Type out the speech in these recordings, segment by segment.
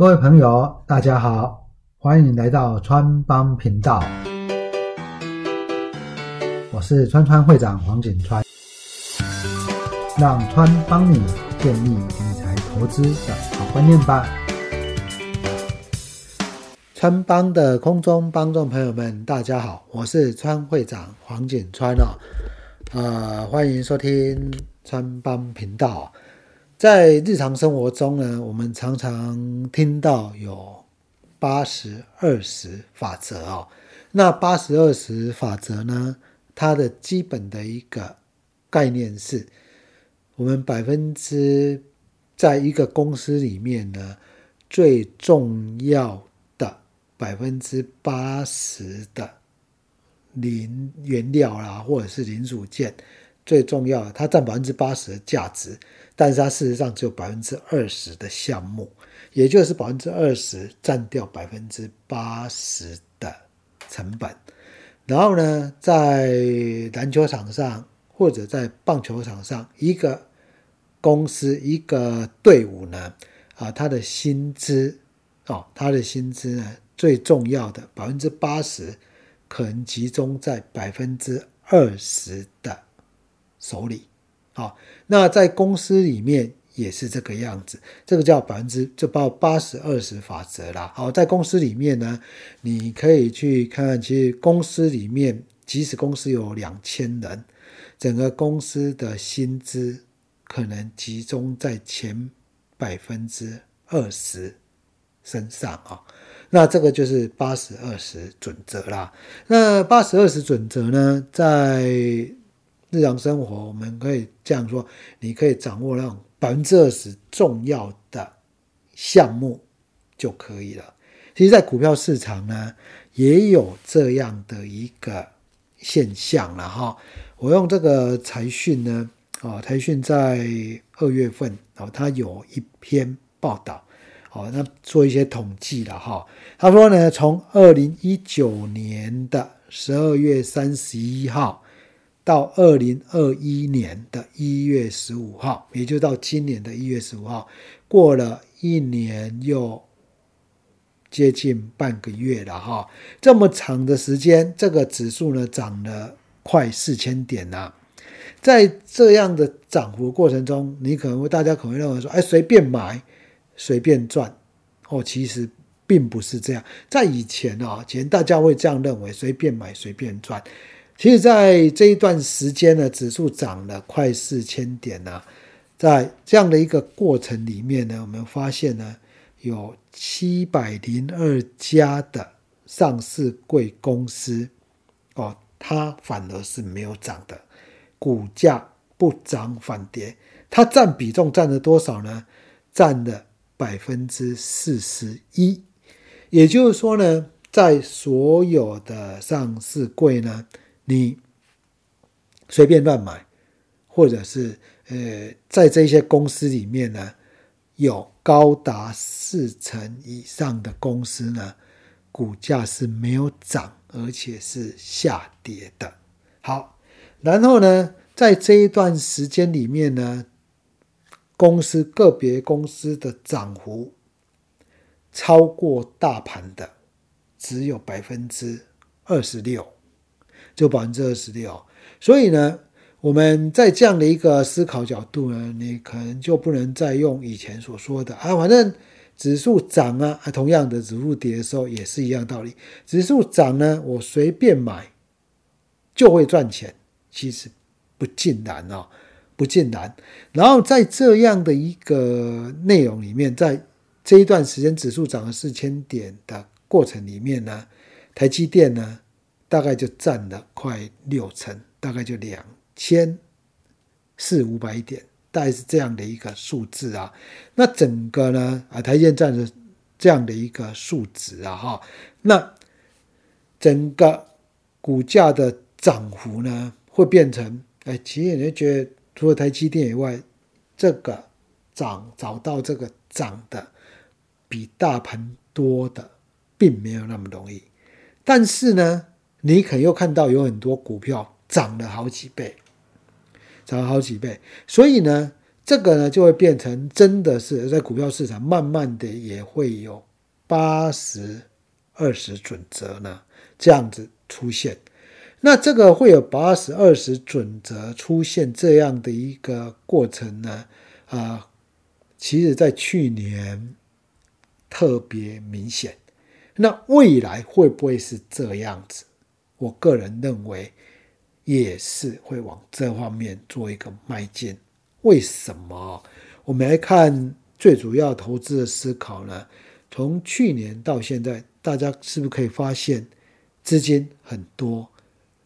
各位朋友，大家好，欢迎来到川帮频道，我是川川会长黄景川，让川帮你建立理财投资的好观念吧。川帮的空中帮众朋友们，大家好，我是川会长黄景川哦，呃，欢迎收听川帮频道。在日常生活中呢，我们常常听到有八十二十法则哦。那八十二十法则呢，它的基本的一个概念是，我们百分之在一个公司里面呢，最重要的百分之八十的零原料啦，或者是零组件，最重要，它占百分之八十的价值。但是它事实上只有百分之二十的项目，也就是百分之二十占掉百分之八十的成本。然后呢，在篮球场上或者在棒球场上，一个公司一个队伍呢，啊，他的薪资哦，他的薪资呢，最重要的百分之八十可能集中在百分之二十的手里。好，那在公司里面也是这个样子，这个叫百分之就报八十二十法则啦。好，在公司里面呢，你可以去看看，其实公司里面，即使公司有两千人，整个公司的薪资可能集中在前百分之二十身上啊。那这个就是八十二十准则啦。那八十二十准则呢，在日常生活，我们可以这样说：，你可以掌握那种百分之二十重要的项目就可以了。其实，在股票市场呢，也有这样的一个现象了哈。我用这个财讯呢，啊，财讯在二月份啊，它有一篇报道，哦，那做一些统计了哈。他说呢，从二零一九年的十二月三十一号。到二零二一年的一月十五号，也就到今年的一月十五号，过了一年又接近半个月了哈，这么长的时间，这个指数呢涨了快四千点呐。在这样的涨幅过程中，你可能会大家可能认为说，哎，随便买，随便赚，哦，其实并不是这样。在以前啊，以前大家会这样认为，随便买，随便赚。其实，在这一段时间呢，指数涨了快四千点呢。在这样的一个过程里面呢，我们发现呢，有七百零二家的上市贵公司，哦，它反而是没有涨的，股价不涨反跌。它占比重占了多少呢？占了百分之四十一。也就是说呢，在所有的上市贵呢。你随便乱买，或者是呃，在这些公司里面呢，有高达四成以上的公司呢，股价是没有涨，而且是下跌的。好，然后呢，在这一段时间里面呢，公司个别公司的涨幅超过大盘的只有百分之二十六。就百分之二十六，所以呢，我们在这样的一个思考角度呢，你可能就不能再用以前所说的啊，反正指数涨啊，同样的指数跌的时候也是一样道理。指数涨呢，我随便买就会赚钱，其实不尽然哦，不尽然。然后在这样的一个内容里面，在这一段时间指数涨了四千点的过程里面呢，台积电呢。大概就占了快六成，大概就两千四五百点，大概是这样的一个数字啊。那整个呢啊，台积占的这样的一个数值啊，哈，那整个股价的涨幅呢，会变成哎，其实你就觉得除了台积电以外，这个涨找到这个涨的比大盘多的，并没有那么容易，但是呢。你可又看到有很多股票涨了好几倍，涨了好几倍，所以呢，这个呢就会变成真的是在股票市场慢慢的也会有八十二十准则呢这样子出现。那这个会有八十二十准则出现这样的一个过程呢？啊，其实在去年特别明显。那未来会不会是这样子？我个人认为也是会往这方面做一个迈进。为什么？我们来看最主要投资的思考呢？从去年到现在，大家是不是可以发现资金很多？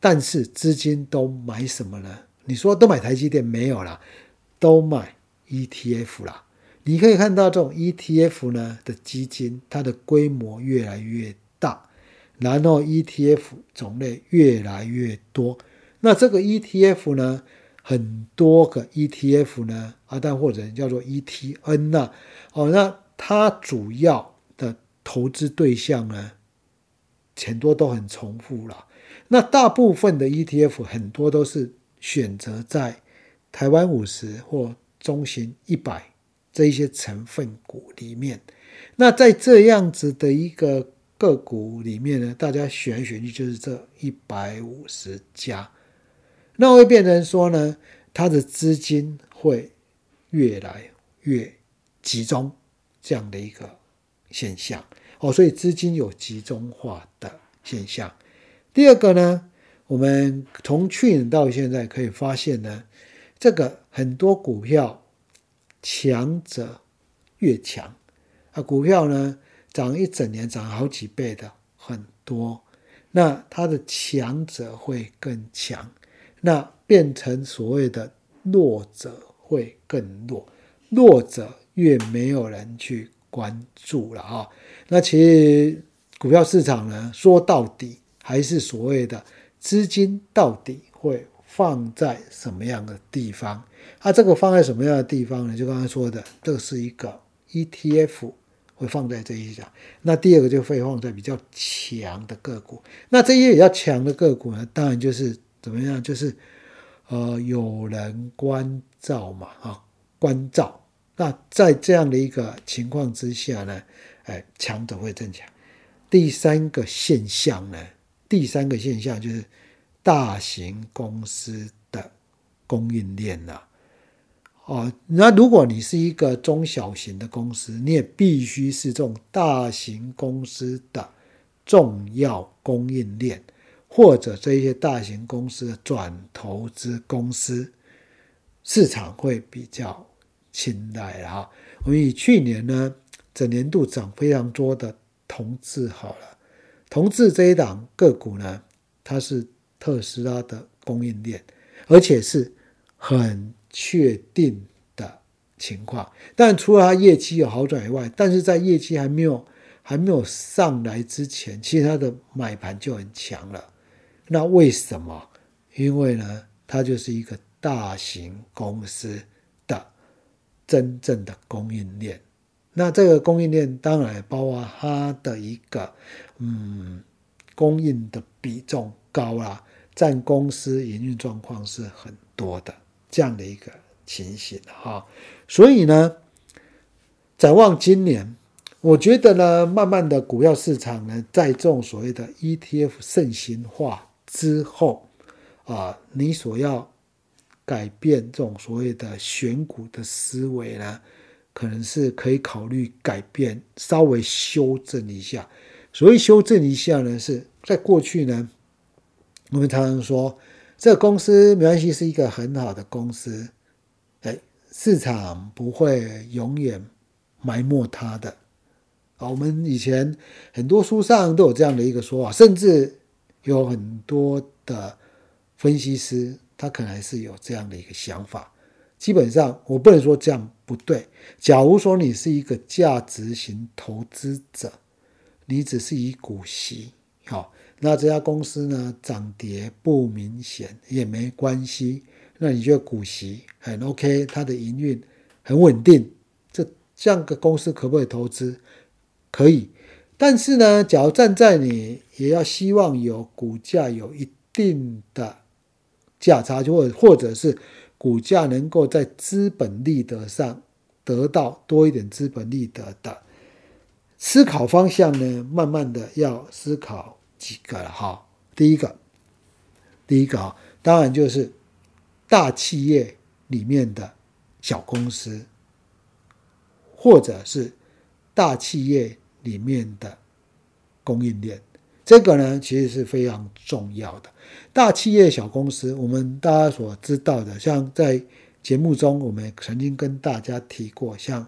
但是资金都买什么呢？你说都买台积电没有啦，都买 ETF 啦。你可以看到这种 ETF 呢的基金，它的规模越来越大，然后 ETF 种类越来越多。那这个 ETF 呢，很多个 ETF 呢，啊，但或者叫做 ETN 呐，哦，那它主要的投资对象呢，很多都很重复了。那大部分的 ETF 很多都是选择在台湾五十或中型一百这一些成分股里面。那在这样子的一个个股里面呢，大家选来选去就是这一百五十家，那会变成说呢，它的资金会越来越集中这样的一个现象。哦，所以资金有集中化的现象。第二个呢，我们从去年到现在可以发现呢，这个很多股票强者越强。啊，股票呢涨一整年涨好几倍的很多，那它的强者会更强，那变成所谓的弱者会更弱，弱者越没有人去关注了啊。那其实股票市场呢，说到底。还是所谓的资金到底会放在什么样的地方？它这个放在什么样的地方呢？就刚才说的，这是一个 ETF 会放在这一家。那第二个就会放在比较强的个股。那这些比较强的个股呢，当然就是怎么样？就是呃有人关照嘛，啊关照。那在这样的一个情况之下呢，哎强者会增强。第三个现象呢？第三个现象就是大型公司的供应链了，哦，那如果你是一个中小型的公司，你也必须是这种大型公司的重要供应链，或者这些大型公司的转投资公司，市场会比较青睐哈我们以去年呢，整年度涨非常多的同志好了。同志这一档个股呢，它是特斯拉的供应链，而且是很确定的情况。但除了它业绩有好转以外，但是在业绩还没有还没有上来之前，其实它的买盘就很强了。那为什么？因为呢，它就是一个大型公司的真正的供应链。那这个供应链当然包括它的一个，嗯，供应的比重高啦，占公司营运状况是很多的这样的一个情形哈。所以呢，展望今年，我觉得呢，慢慢的股票市场呢，在这种所谓的 ETF 盛行化之后，啊，你所要改变这种所谓的选股的思维呢？可能是可以考虑改变，稍微修正一下。所谓修正一下呢，是在过去呢，我们常常说这个公司没关系，是一个很好的公司，哎，市场不会永远埋没它的。啊，我们以前很多书上都有这样的一个说法，甚至有很多的分析师，他可能还是有这样的一个想法。基本上，我不能说这样不对。假如说你是一个价值型投资者，你只是以股息，好，那这家公司呢涨跌不明显也没关系。那你觉得股息很 OK，它的营运很稳定，这这样个公司可不可以投资？可以。但是呢，假如站在你也要希望有股价有一定的价差，就或或者是。股价能够在资本利得上得到多一点资本利得的思考方向呢，慢慢的要思考几个了哈。第一个，第一个啊，当然就是大企业里面的小公司，或者是大企业里面的供应链，这个呢其实是非常重要的。大企业、小公司，我们大家所知道的，像在节目中，我们曾经跟大家提过，像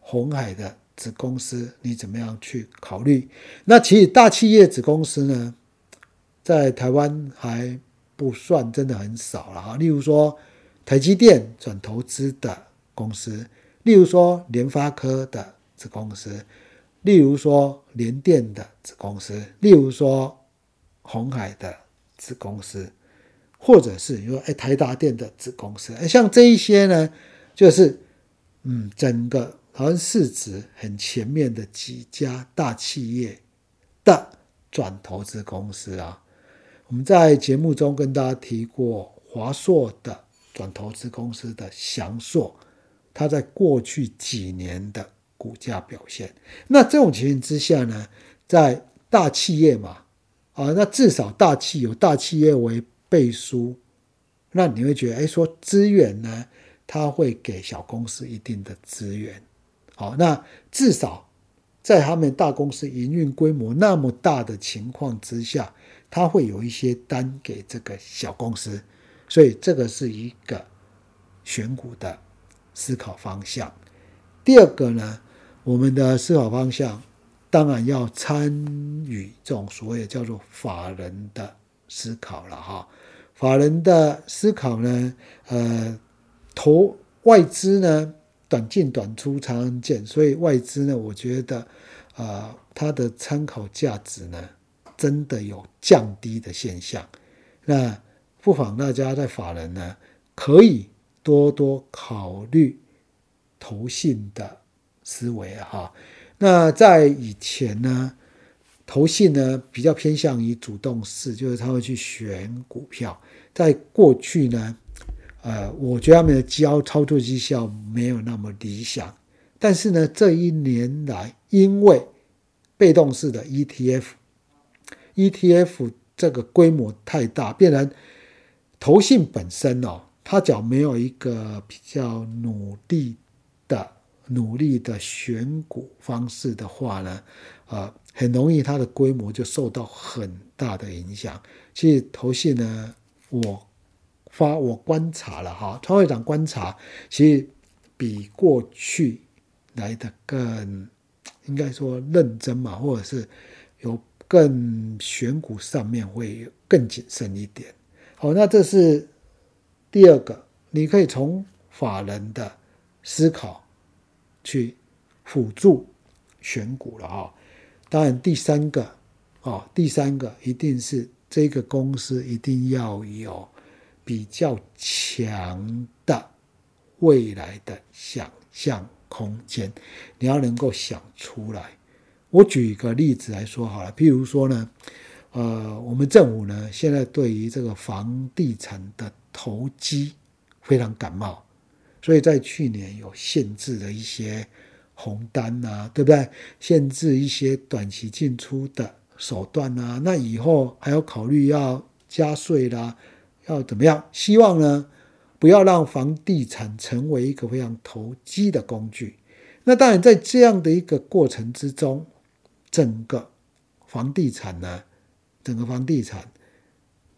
红海的子公司，你怎么样去考虑？那其实大企业子公司呢，在台湾还不算真的很少了哈。例如说，台积电转投资的公司，例如说联发科的子公司，例如说联电的子公司，例如说红海的。子公司，或者是你说哎台达电的子公司，像这一些呢，就是嗯整个好像市值很前面的几家大企业的转投资公司啊。我们在节目中跟大家提过华硕的转投资公司的翔硕，它在过去几年的股价表现。那这种情形之下呢，在大企业嘛。啊，那至少大企有大企业为背书，那你会觉得，哎，说资源呢，它会给小公司一定的资源。好，那至少在他们大公司营运规模那么大的情况之下，他会有一些单给这个小公司，所以这个是一个选股的思考方向。第二个呢，我们的思考方向。当然要参与这种所谓叫做法人的思考了哈，法人的思考呢，呃，投外资呢，短进短出常常见，所以外资呢，我觉得，啊，它的参考价值呢，真的有降低的现象。那不妨大家在法人呢，可以多多考虑投信的思维哈。那在以前呢，投信呢比较偏向于主动式，就是他会去选股票。在过去呢，呃，我觉得他们的交操作绩效没有那么理想。但是呢，这一年来，因为被动式的 ETF，ETF 这个规模太大，变成投信本身哦，它只要没有一个比较努力的。努力的选股方式的话呢，呃，很容易它的规模就受到很大的影响。其实投信呢，我发我观察了哈，川会长观察，其实比过去来的更应该说认真嘛，或者是有更选股上面会更谨慎一点。好，那这是第二个，你可以从法人的思考。去辅助选股了哈，当然第三个哦，第三个一定是这个公司一定要有比较强的未来的想象空间，你要能够想出来。我举一个例子来说好了，譬如说呢，呃，我们政府呢现在对于这个房地产的投机非常感冒。所以在去年有限制的一些红单呐，对不对？限制一些短期进出的手段呐。那以后还要考虑要加税啦，要怎么样？希望呢，不要让房地产成为一个非常投机的工具。那当然，在这样的一个过程之中，整个房地产呢，整个房地产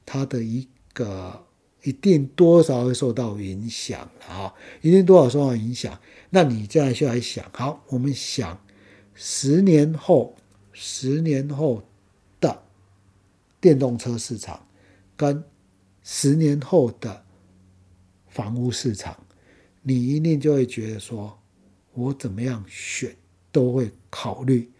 它的一个。一定多少会受到影响啊！一定多少受到影响。那你这样就来想，好，我们想十年后，十年后的电动车市场，跟十年后的房屋市场，你一定就会觉得说，我怎么样选都会考虑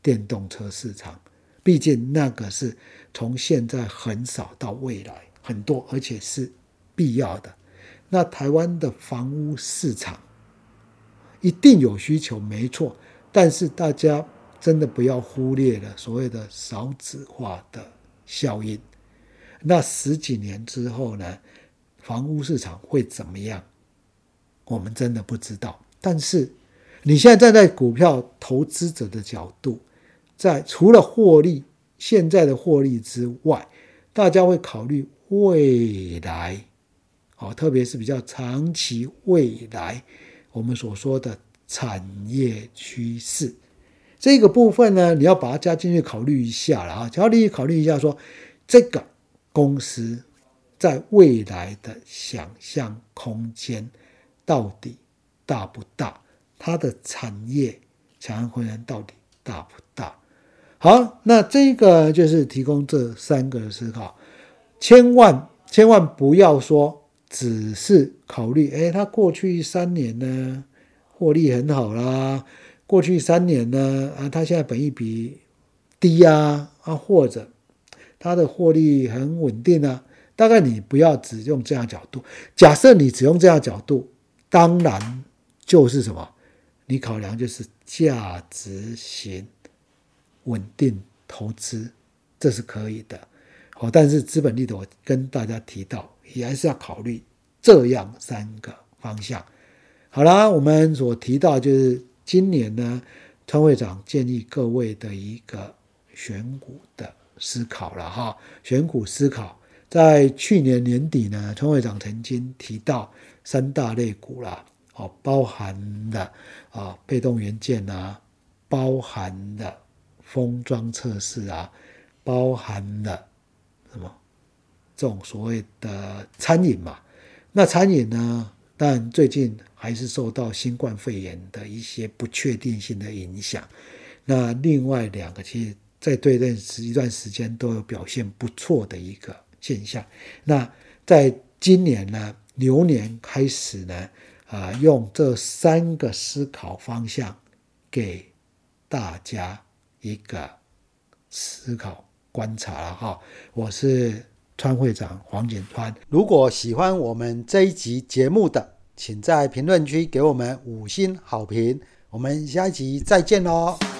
电动车市场，毕竟那个是从现在很少到未来。很多，而且是必要的。那台湾的房屋市场一定有需求，没错。但是大家真的不要忽略了所谓的少子化的效应。那十几年之后呢，房屋市场会怎么样，我们真的不知道。但是你现在站在股票投资者的角度，在除了获利现在的获利之外，大家会考虑未来，哦，特别是比较长期未来我们所说的产业趋势这个部分呢，你要把它加进去考虑一下了啊，只要你考虑一下说这个公司在未来的想象空间到底大不大，它的产业想象空间到底大不大？好，那这个就是提供这三个思考。千万千万不要说只是考虑，哎，他过去三年呢获利很好啦，过去三年呢啊，他现在本益比低啊啊，或者它的获利很稳定啊，大概你不要只用这样角度。假设你只用这样角度，当然就是什么，你考量就是价值型稳定投资，这是可以的。哦，但是资本利得，我跟大家提到，也还是要考虑这样三个方向。好啦，我们所提到就是今年呢，川会长建议各位的一个选股的思考了哈。选股思考，在去年年底呢，川会长曾经提到三大类股啦，哦，包含了啊被动元件啊，包含了封装测试啊，包含了。什么？这种所谓的餐饮嘛，那餐饮呢？但最近还是受到新冠肺炎的一些不确定性的影响。那另外两个，其实在对认识一段时间都有表现不错的一个现象。那在今年呢，牛年开始呢，啊，用这三个思考方向给大家一个思考。观察哈，我是川会长黄景川。如果喜欢我们这一集节目的，请在评论区给我们五星好评。我们下一集再见喽。